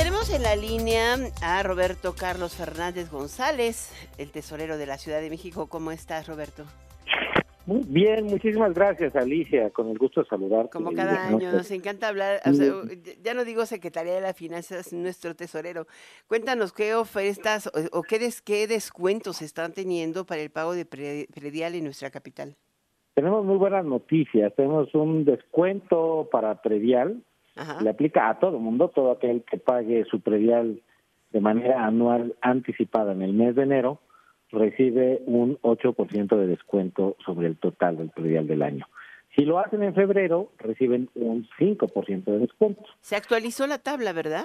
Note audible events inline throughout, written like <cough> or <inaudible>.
tenemos en la línea a Roberto Carlos Fernández González, el tesorero de la Ciudad de México. ¿Cómo estás, Roberto? Muy bien, muchísimas gracias, Alicia. Con el gusto de saludarte. Como cada año, nos encanta hablar. ya no digo Secretaría de las Finanzas, nuestro tesorero. Cuéntanos qué ofertas o, qué, qué descuentos están teniendo para el pago de predial en nuestra capital. Tenemos muy buenas noticias. Tenemos un descuento para predial. Le aplica a todo mundo, todo aquel que pague su predial de manera anual anticipada en el mes de enero recibe un 8% de descuento sobre el total del predial del año. Si lo hacen en febrero, reciben un 5% de descuento. Se actualizó la tabla, ¿verdad?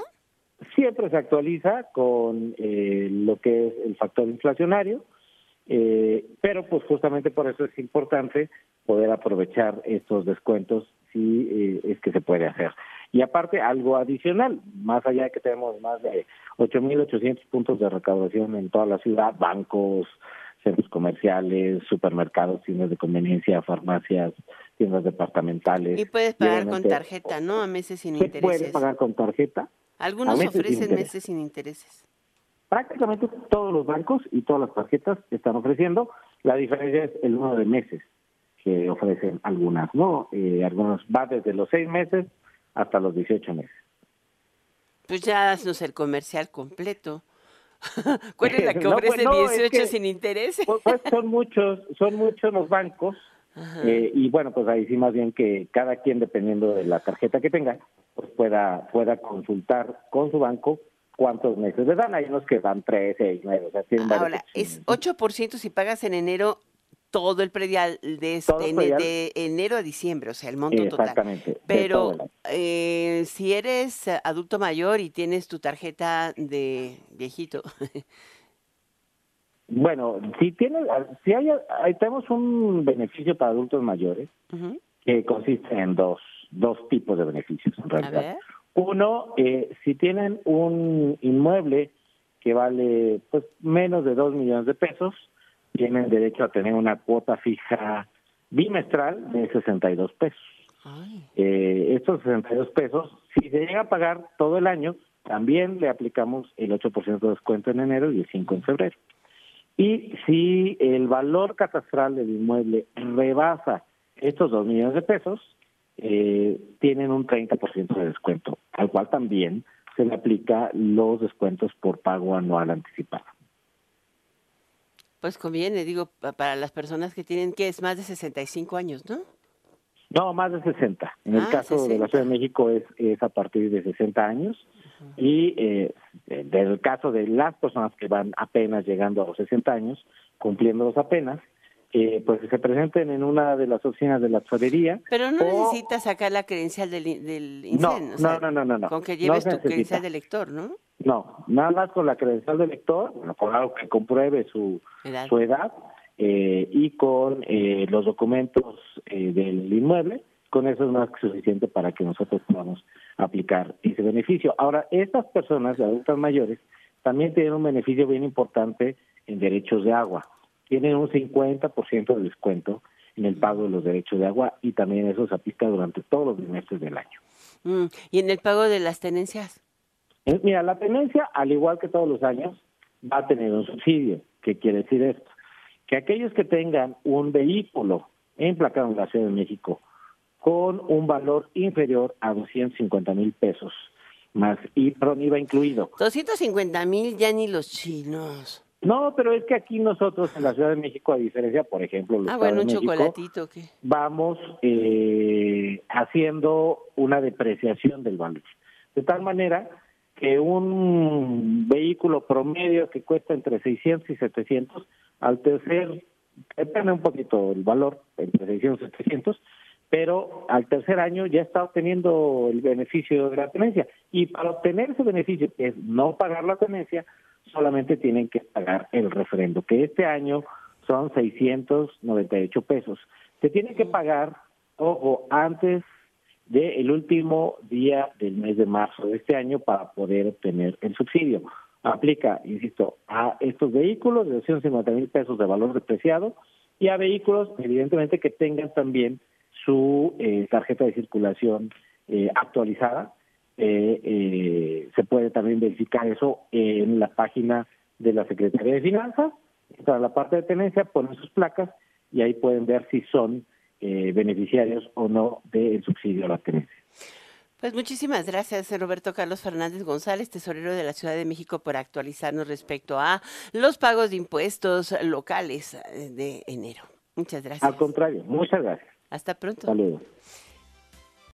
Siempre se actualiza con eh, lo que es el factor inflacionario, eh, pero pues justamente por eso es importante poder aprovechar estos descuentos si eh, es que se puede hacer. Y aparte, algo adicional, más allá de que tenemos más de 8.800 puntos de recaudación en toda la ciudad, bancos, centros comerciales, supermercados, tiendas de conveniencia, farmacias, tiendas departamentales. Y puedes pagar con tarjeta, ¿no? A meses sin ¿se intereses. puede pagar con tarjeta? Algunos ofrecen meses sin intereses. Prácticamente todos los bancos y todas las tarjetas están ofreciendo. La diferencia es el número de meses que ofrecen algunas, ¿no? Eh, algunos va desde los seis meses hasta los 18 meses. Pues ya haznos el comercial completo. <laughs> ¿Cuál es la que <laughs> ofrece 18 pues sin interés? Pues, pues, son muchos, son muchos los bancos eh, y bueno, pues ahí sí más bien que cada quien dependiendo de la tarjeta que tenga, pues pueda pueda consultar con su banco cuántos meses le dan. Hay unos que dan 3, 6, 9, o sea, tienen Ahora, es 8% si pagas en enero todo el predial de, este, de enero a diciembre, o sea, el monto Exactamente, total. Pero eh, si eres adulto mayor y tienes tu tarjeta de viejito. <laughs> bueno, si tienes, si hay, tenemos un beneficio para adultos mayores que consiste en dos, dos tipos de beneficios en realidad. Uno, eh, si tienen un inmueble que vale pues menos de dos millones de pesos, tienen derecho a tener una cuota fija bimestral de 62 pesos. Eh, estos 62 pesos, si se llega a pagar todo el año, también le aplicamos el 8% de descuento en enero y el 5 en febrero. Y si el valor catastral del inmueble rebasa estos 2 millones de pesos, eh, tienen un 30% de descuento, al cual también se le aplica los descuentos por pago anual anticipado. Pues conviene, digo, para las personas que tienen, que es más de 65 años, ¿no? No, más de 60. En el ah, caso de la Ciudad de México es, es a partir de 60 años y eh, del caso de las personas que van apenas llegando a los 60 años, cumpliéndolos apenas, eh, pues se presenten en una de las oficinas de la tesorería. Pero no necesitas sacar la credencial del, del INSEN, no, no, no, no, no, Con que lleves tu credencial de lector, ¿no? No, nada más con la credencial de lector, bueno, con algo que compruebe su edad, su edad eh, y con eh, los documentos eh, del inmueble, con eso es más que suficiente para que nosotros podamos aplicar ese beneficio. Ahora, estas personas adultas mayores también tienen un beneficio bien importante en derechos de agua. Tienen un 50% de descuento en el pago de los derechos de agua y también eso se aplica durante todos los meses del año. Mm, ¿Y en el pago de las tenencias? Eh, mira, la tenencia, al igual que todos los años, va a tener un subsidio. ¿Qué quiere decir esto? Que aquellos que tengan un vehículo emplacado en la Ciudad de México con un valor inferior a 250 mil pesos, más y perdón, IVA incluido. 250 mil ya ni los chinos. No, pero es que aquí nosotros en la Ciudad de México, a diferencia, por ejemplo, los ah, bueno, un chocolatito, ¿qué? vamos eh, haciendo una depreciación del valor. De tal manera que un vehículo promedio que cuesta entre 600 y 700, al tercer, depende un poquito el valor, entre 600 y 700, pero al tercer año ya está obteniendo el beneficio de la tenencia. Y para obtener ese beneficio, que es no pagar la tenencia, solamente tienen que pagar el referendo, que este año son 698 pesos. Se tiene que pagar, ojo, antes del último día del mes de marzo de este año para poder obtener el subsidio. Aplica, insisto, a estos vehículos de 250 mil pesos de valor depreciado y a vehículos, evidentemente, que tengan también su eh, tarjeta de circulación eh, actualizada, eh, se puede también verificar eso en la página de la Secretaría de Finanzas, para la parte de tenencia, ponen sus placas y ahí pueden ver si son eh, beneficiarios o no del subsidio a la tenencia. Pues muchísimas gracias, Roberto Carlos Fernández González, tesorero de la Ciudad de México, por actualizarnos respecto a los pagos de impuestos locales eh, de enero. Muchas gracias. Al contrario, muchas gracias. Hasta pronto. Saludos.